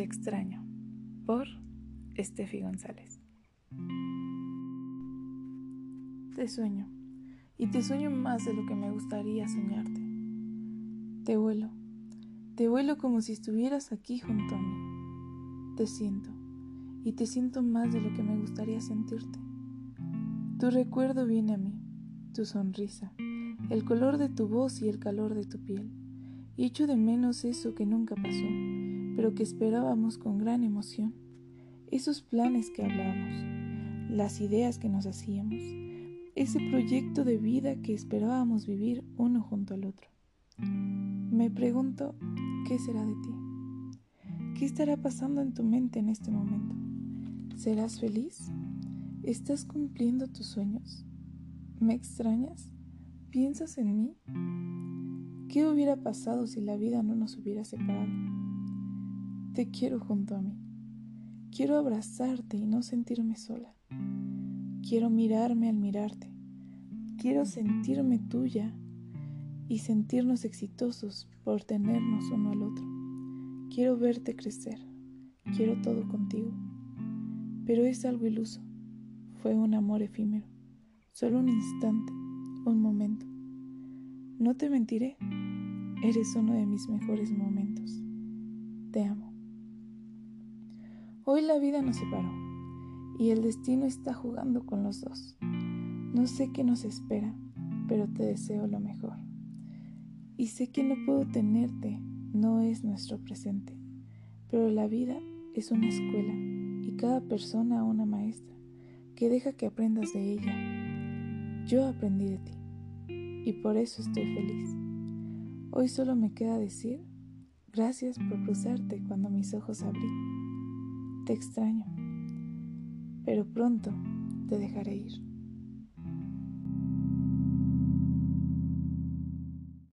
Te extraño por Estefi González. Te sueño y te sueño más de lo que me gustaría soñarte. Te vuelo, te vuelo como si estuvieras aquí junto a mí. Te siento y te siento más de lo que me gustaría sentirte. Tu recuerdo viene a mí, tu sonrisa, el color de tu voz y el calor de tu piel. Echo de menos eso que nunca pasó pero que esperábamos con gran emoción. Esos planes que hablábamos, las ideas que nos hacíamos, ese proyecto de vida que esperábamos vivir uno junto al otro. Me pregunto, ¿qué será de ti? ¿Qué estará pasando en tu mente en este momento? ¿Serás feliz? ¿Estás cumpliendo tus sueños? ¿Me extrañas? ¿Piensas en mí? ¿Qué hubiera pasado si la vida no nos hubiera separado? Te quiero junto a mí. Quiero abrazarte y no sentirme sola. Quiero mirarme al mirarte. Quiero sentirme tuya y sentirnos exitosos por tenernos uno al otro. Quiero verte crecer. Quiero todo contigo. Pero es algo iluso. Fue un amor efímero. Solo un instante, un momento. No te mentiré. Eres uno de mis mejores momentos. Te amo. Hoy la vida nos separó y el destino está jugando con los dos. No sé qué nos espera, pero te deseo lo mejor. Y sé que no puedo tenerte, no es nuestro presente, pero la vida es una escuela y cada persona una maestra que deja que aprendas de ella. Yo aprendí de ti y por eso estoy feliz. Hoy solo me queda decir gracias por cruzarte cuando mis ojos abrí. Extraño, pero pronto te dejaré ir.